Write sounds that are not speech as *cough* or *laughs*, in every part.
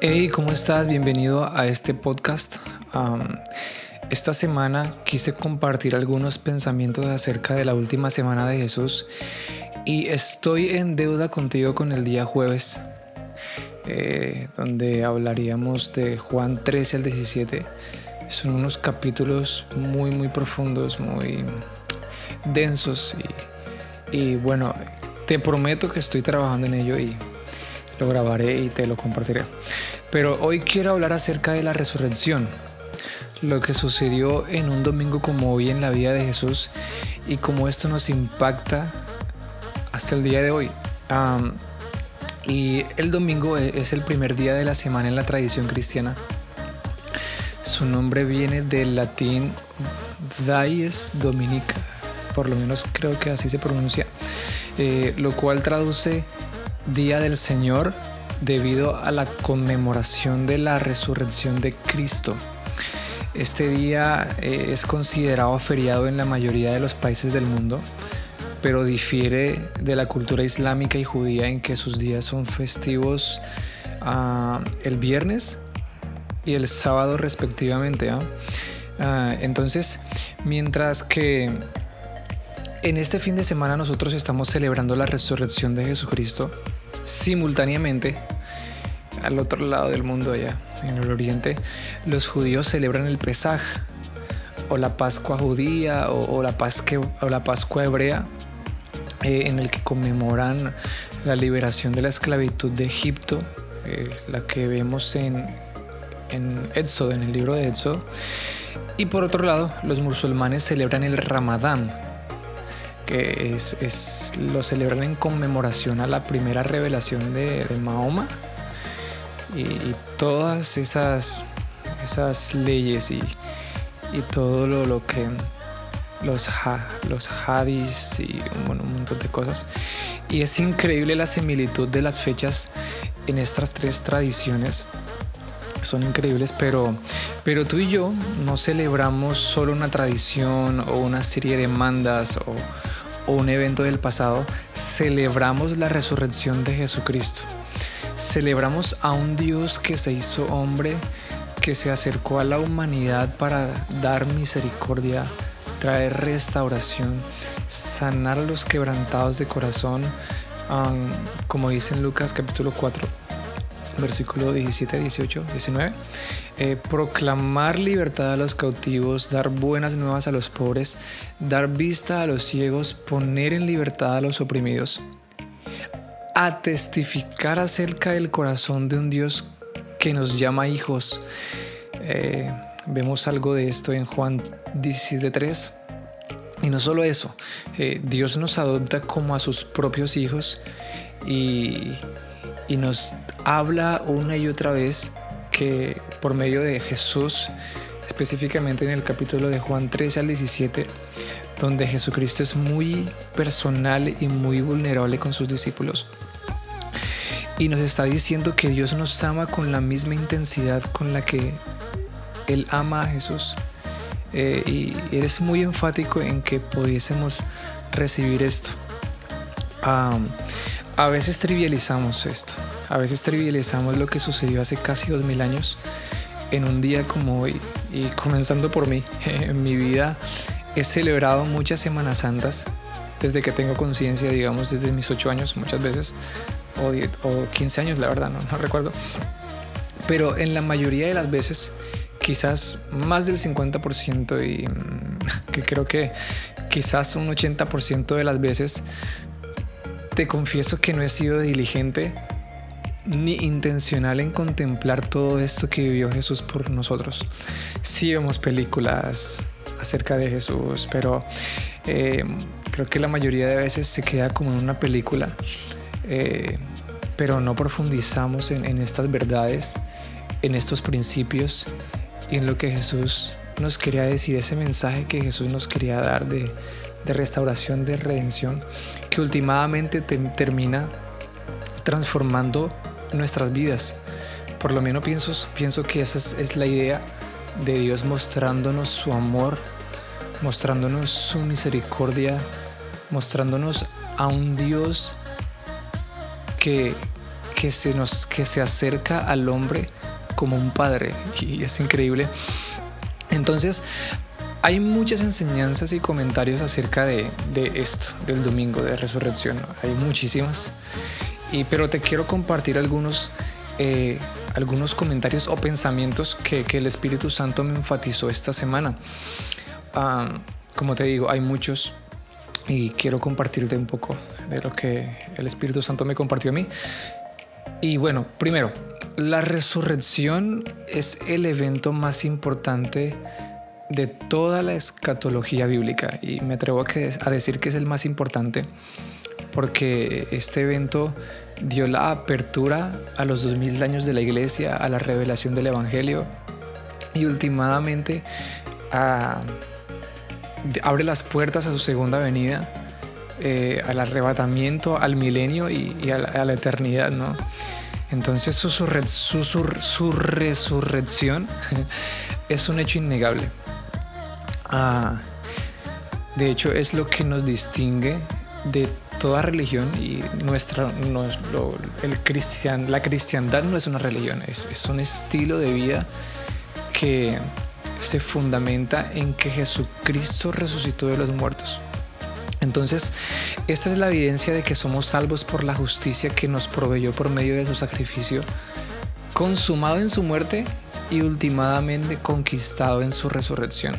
Hey, ¿cómo estás? Bienvenido a este podcast. esta semana quise compartir algunos pensamientos acerca de la última semana de Jesús y estoy en deuda contigo con el día jueves, eh, donde hablaríamos de Juan 13 al 17. Son unos capítulos muy, muy profundos, muy densos y, y bueno, te prometo que estoy trabajando en ello y lo grabaré y te lo compartiré. Pero hoy quiero hablar acerca de la resurrección, lo que sucedió en un domingo como hoy en la vida de Jesús y cómo esto nos impacta hasta el día de hoy. y el domingo e, es el primer día de la semana en la tradición cristiana. Su nombre viene del latín Dies Dominica, por lo menos creo que así se pronuncia, eh, lo cual traduce Día del Señor debido a la conmemoración de la resurrección de Cristo. Este día eh, es considerado feriado en la mayoría de los países del mundo, pero difiere de la cultura islámica y judía en que sus días son festivos ah, el viernes y el sábado respectivamente. ¿ah? Ah, entonces, mientras que en este fin de semana nosotros estamos celebrando la resurrección de Jesucristo, simultáneamente al otro lado del mundo allá, en el oriente, los judíos celebran el Pesaj o la Pascua judía o, la, Pascua, o la Pascua hebrea, eh, en el que conmemoran la liberación de la esclavitud de Egipto, eh, la que vemos en, en Éxodo, en el libro de Éxodo. Y por otro lado, los musulmanes celebran el Ramadán, que es, lo celebran en conmemoración a la primera revelación de, Mahoma y, todas esas, esas leyes y, todo lo, que los, los hadis y un, un montón de cosas. Y es increíble la similitud de las fechas en estas tres tradiciones son increíbles, pero, pero tú y yo no celebramos solo una tradición o una serie de mandas o, o un evento del pasado, celebramos la resurrección de Jesucristo. Celebramos a un Dios que se hizo hombre, que se acercó a la humanidad para dar misericordia, traer restauración, sanar a los quebrantados de corazón, como dice en Lucas capítulo 4 versículo 17, 18, 19. Proclamar libertad a los cautivos, dar buenas nuevas a los pobres, dar vista a los ciegos, poner en libertad a los oprimidos, a testificar acerca del corazón de un Dios que nos llama hijos. Eh, vemos algo de esto en Juan 17.3. Y no solo eso, eh, Dios nos adopta como a sus propios hijos y nos habla una y otra vez que por medio de Jesús, específicamente en el capítulo de Juan 13 al 17, donde Jesucristo es muy personal y muy vulnerable con sus discípulos. Y nos está diciendo que Dios nos ama con la misma intensidad con la que Él ama a Jesús. Eh, y eres muy enfático en que pudiésemos recibir esto. A veces trivializamos esto, a veces trivializamos lo que sucedió hace casi dos mil años en un día como hoy. Y comenzando por mí, *laughs* en mi vida he celebrado muchas Semanas Santas desde que tengo conciencia, digamos, desde mis ocho años muchas veces, o, o 15 años, la verdad, no, no recuerdo. Pero en la mayoría de las veces, quizás más del 50% y mm, *laughs* que creo que quizás un 80% de las veces te confieso que no he sido diligente ni intencional en contemplar todo esto que vivió Jesús por nosotros. Sí vemos películas acerca de Jesús, pero eh, creo que la mayoría de veces se queda como en una película, eh, pero no profundizamos en, en estas verdades, en estos principios y en lo que Jesús nos quería decir, ese mensaje que Jesús nos quería dar de, de restauración, de redención, que últimamente termina transformando nuestras vidas. Por lo menos pienso, pienso que esa es, la idea de Dios mostrándonos su amor, mostrándonos su misericordia, mostrándonos a un Dios que, que se nos que se acerca al hombre como un padre y es increíble. Entonces, hay muchas enseñanzas y comentarios acerca de, esto, del domingo de resurrección. Hay muchísimas. Y, pero te quiero compartir algunos, eh, algunos comentarios o pensamientos que, el Espíritu Santo me enfatizó esta semana. Ah, como te digo, hay muchos y quiero compartirte un poco de lo que el Espíritu Santo me compartió a mí. Y bueno, primero, la resurrección es el evento más importante de toda la escatología bíblica y me atrevo a, decir que es el más importante porque este evento dio la apertura a los 2000 años de la iglesia, a la revelación del Evangelio y últimamente abre las puertas a su segunda venida, eh, al arrebatamiento, al milenio y, a, la, eternidad, ¿no? Entonces su, su, resurrección *laughs* es un hecho innegable. Ah, de hecho, es lo que nos distingue de toda religión y nuestra, el cristian, la cristiandad no es una religión, es, es un estilo de vida que se fundamenta en que Jesucristo resucitó de los muertos. Entonces, esta es la evidencia de que somos salvos por la justicia que nos proveyó por medio de su sacrificio, consumado en su muerte y últimamente conquistado en su resurrección.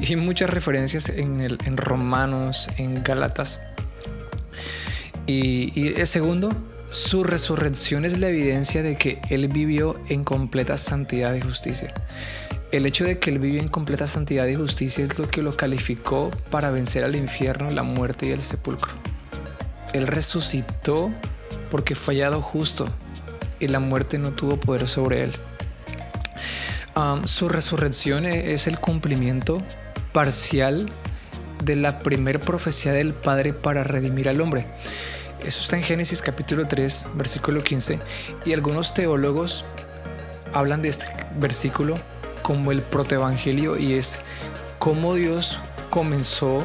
Y muchas referencias en, el, en Romanos, en Gálatas. Y, y el segundo, su resurrección es la evidencia de que Él vivió en completa santidad y justicia. El hecho de que Él vivió en completa santidad y justicia es lo que lo calificó para vencer al infierno, la muerte y el sepulcro. Él resucitó porque fue hallado justo y la muerte no tuvo poder sobre Él. Su resurrección e-, es el cumplimiento parcial de la primer profecía del Padre para redimir al hombre. Eso está en Génesis capítulo 3, versículo 15, y algunos teólogos hablan de este versículo como el protoevangelio y es cómo Dios comenzó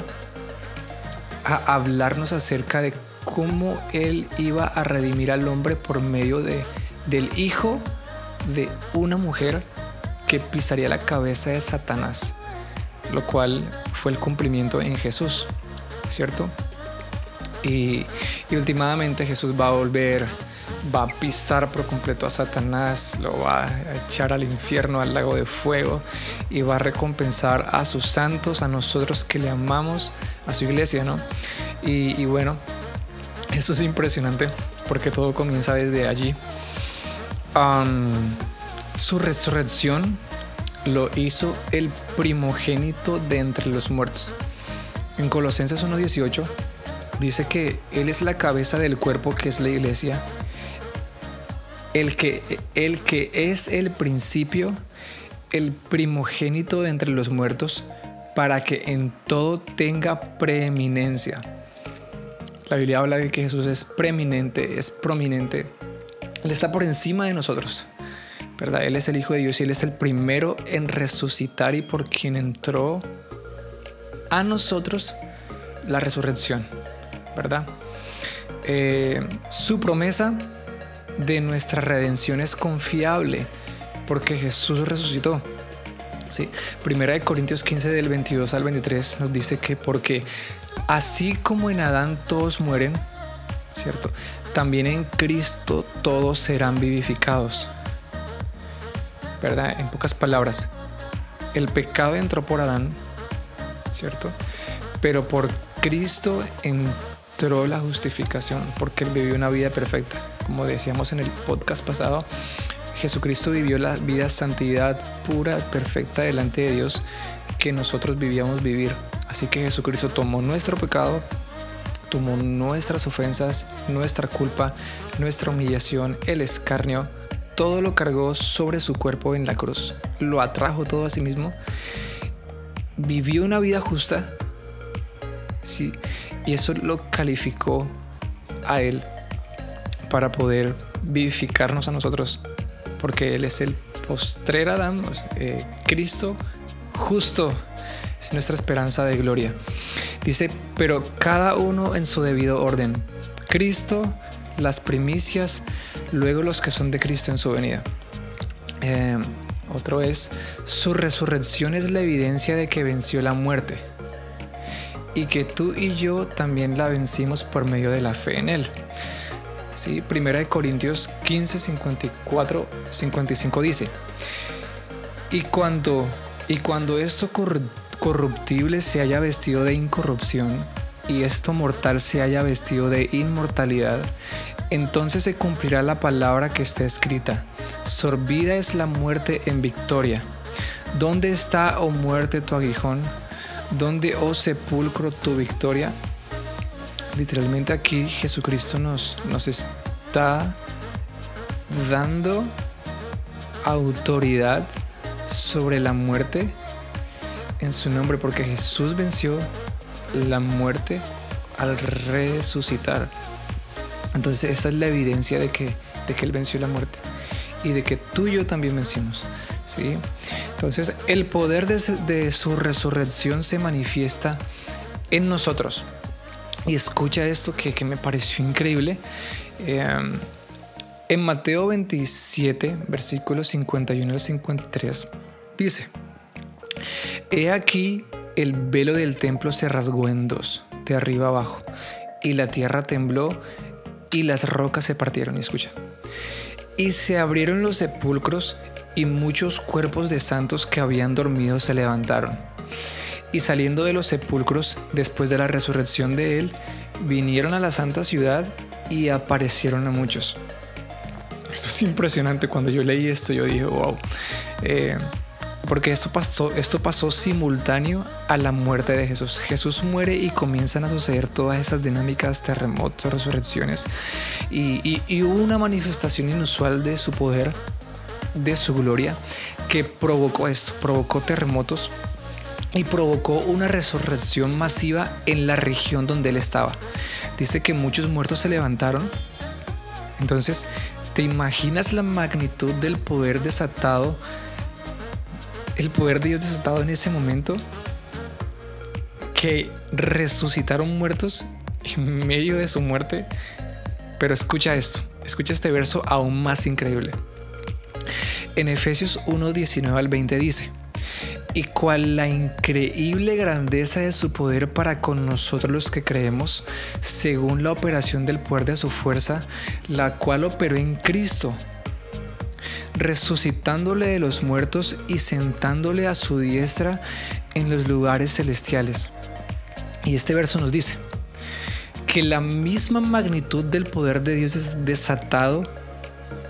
a hablarnos acerca de cómo Él iba a redimir al hombre por medio de, del hijo de una mujer que pisaría la cabeza de Satanás, lo cual fue el cumplimiento en Jesús, ¿cierto? Y, y últimamente Jesús va a volver va a pisar por completo a Satanás, lo va a echar al infierno, al lago de fuego y va a recompensar a sus santos, a nosotros que le amamos, a su iglesia, ¿no? Y, bueno, eso es impresionante porque todo comienza desde allí. Su resurrección lo hizo el primogénito de entre los muertos. En Colosenses 1.18 dice que Él es la cabeza del cuerpo que es la iglesia el que, el que es el principio, el primogénito de entre los muertos, para que en todo tenga preeminencia. La Biblia habla de que Jesús es preeminente, es prominente. Él está por encima de nosotros. ¿Verdad? Él es el Hijo de Dios y Él es el primero en resucitar y por quien entró a nosotros la resurrección. ¿Verdad? Eh, su promesa de nuestra redención es confiable porque Jesús resucitó. ¿sí? Primera de Corintios 15 del 22 al 23 nos dice que porque así como en Adán todos mueren, ¿cierto? También en Cristo todos serán vivificados. ¿Verdad? En pocas palabras, el pecado entró por Adán, ¿cierto? Pero por Cristo entró la justificación, porque él vivió una vida perfecta como decíamos en el podcast pasado, Jesucristo vivió la vida santidad pura, perfecta delante de Dios que nosotros vivíamos vivir. Así que Jesucristo tomó nuestro pecado, tomó nuestras ofensas, nuestra culpa, nuestra humillación, el escarnio, todo lo cargó sobre su cuerpo en la cruz. Lo atrajo todo a sí mismo. Vivió una vida justa. Sí, y eso lo calificó a él para poder vivificarnos a nosotros, porque Él es el postrer Adán, eh, Cristo justo es nuestra esperanza de gloria. Dice, pero cada uno en su debido orden. Cristo, las primicias, luego los que son de Cristo en su venida. Eh, otro es, su resurrección es la evidencia de que venció la muerte y que tú y yo también la vencimos por medio de la fe en Él. ¿Sí? Primera de Corintios 15, 54, 55 dice, y cuando, y cuando esto corruptible se haya vestido de incorrupción, y esto mortal se haya vestido de inmortalidad, entonces se cumplirá la palabra que está escrita. Sorbida es la muerte en victoria. ¿Dónde está, oh muerte, tu aguijón? ¿Dónde, oh sepulcro, tu victoria? Literalmente aquí Jesucristo nos, nos está dando autoridad sobre la muerte en su nombre, porque Jesús venció la muerte al resucitar. Entonces esta es la evidencia de que, de que Él venció la muerte y de que tú y yo también vencimos. ¿sí? Entonces el poder de, su resurrección se manifiesta en nosotros. Y escucha esto que, me pareció increíble. Em, en Mateo 27, versículos 51 al 53, dice, He aquí el velo del templo se rasgó en dos, de arriba abajo, y la tierra tembló y las rocas se partieron. Escucha. Y se abrieron los sepulcros y muchos cuerpos de santos que habían dormido se levantaron. Y saliendo de los sepulcros, después de la resurrección de él, vinieron a la santa ciudad y aparecieron a muchos. Esto es impresionante. Cuando yo leí esto, yo dije, wow. Eh, porque esto pasó, esto pasó simultáneo a la muerte de Jesús. Jesús muere y comienzan a suceder todas esas dinámicas, terremotos, resurrecciones. Y, y hubo una manifestación inusual de su poder, de su gloria, que provocó esto, provocó terremotos y provocó una resurrección masiva en la región donde él estaba. Dice que muchos muertos se levantaron. Entonces, ¿te imaginas la magnitud del poder desatado? El poder de Dios desatado en ese momento que resucitaron muertos en medio de su muerte. Pero escucha esto, escucha este verso aún más increíble. En Efesios 1, 19 al 20 dice, y cual la increíble grandeza de su poder para con nosotros los que creemos, según la operación del poder de su fuerza, la cual operó en Cristo resucitándole de los muertos y sentándole a su diestra en los lugares celestiales. Y este verso nos dice que la misma magnitud del poder de Dios es desatado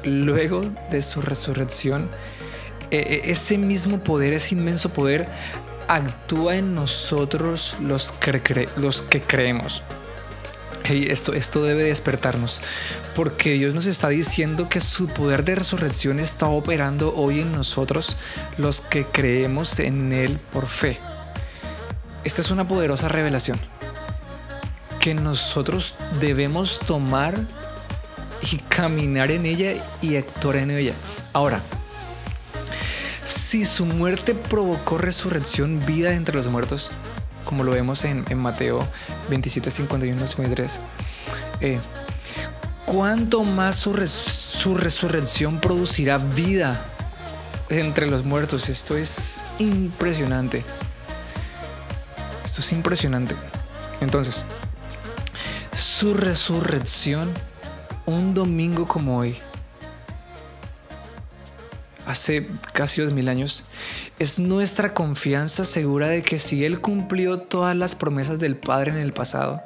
luego de su resurrección. E, e, ese mismo poder, ese inmenso poder, actúa en nosotros los que, los que creemos esto, esto debe despertarnos, porque Dios nos está diciendo que su poder de resurrección está operando hoy en nosotros, los que creemos en Él por fe. Esta es una poderosa revelación que nosotros debemos tomar y caminar en ella y actuar en ella. Ahora, si su muerte provocó resurrección, vida entre los muertos, como lo vemos en, Mateo 27, 51, 53. ¿Cuánto más su resurrección producirá vida entre los muertos? Esto es impresionante. Esto es impresionante. Entonces, su resurrección un domingo como hoy hace casi dos mil años, es nuestra confianza segura de que si Él cumplió todas las promesas del Padre en el pasado,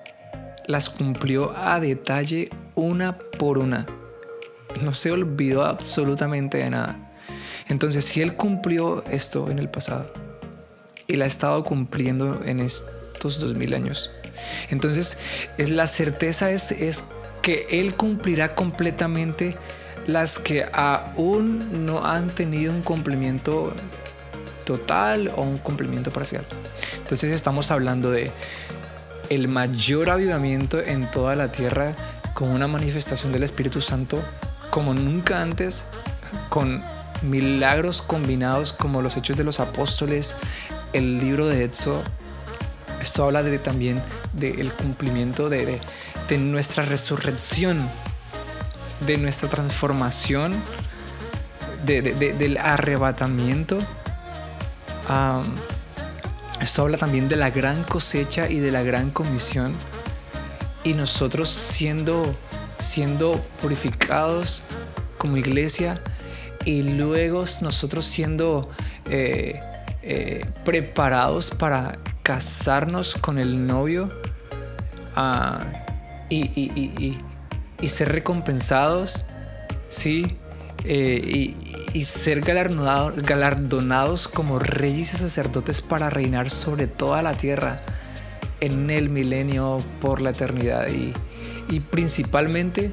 las cumplió a detalle una por una. No se olvidó absolutamente de nada. Entonces, si Él cumplió esto en el pasado, Él ha estado cumpliendo en estos dos mil años. Entonces, es, la certeza es, es que Él cumplirá completamente las que aún no han tenido un cumplimiento total o un cumplimiento parcial. Entonces estamos hablando de el mayor avivamiento en toda la tierra con una manifestación del Espíritu Santo como nunca antes, con milagros combinados como los hechos de los apóstoles, el libro de Éxodo. Esto habla de, también del cumplimiento de, de nuestra resurrección de nuestra transformación, del arrebatamiento. Esto habla también de la gran cosecha y de la gran comisión. Y nosotros siendo, siendo purificados como iglesia y luego nosotros siendo eh, eh, preparados para casarnos con el novio ah, y, ser recompensados, ¿sí? Eh, y, ser galardonados, como reyes y sacerdotes para reinar sobre toda la tierra en el milenio por la eternidad y, y principalmente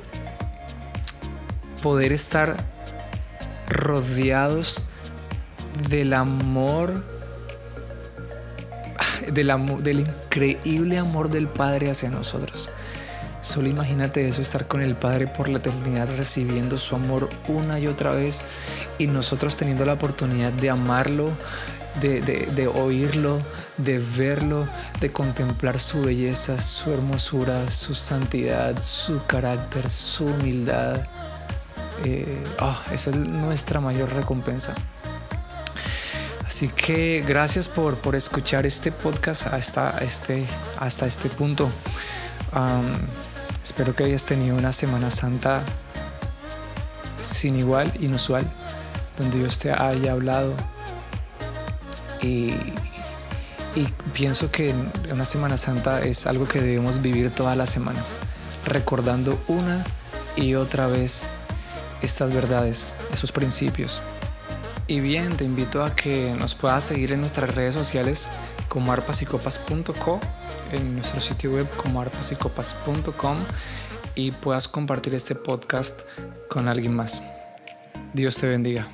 poder estar rodeados del amor, del, del increíble amor del Padre hacia nosotros. Solo imagínate eso, estar con el Padre por la eternidad recibiendo su amor una y otra vez y nosotros teniendo la oportunidad de amarlo, de, de, oírlo, de verlo, de contemplar su belleza, su hermosura, su santidad, su carácter, su humildad. Eh, ah, esa es nuestra mayor recompensa. Así que gracias por, por escuchar este podcast hasta este, hasta este punto. Espero que hayas tenido una Semana Santa sin igual, inusual, donde Dios te haya hablado. Y, y pienso que una Semana Santa es algo que debemos vivir todas las semanas, recordando una y otra vez estas verdades, esos principios. Y bien, te invito a que nos puedas seguir en nuestras redes sociales como arpasicopas.co, en nuestro sitio web como arpasicopas.com y puedas compartir este podcast con alguien más. Dios te bendiga.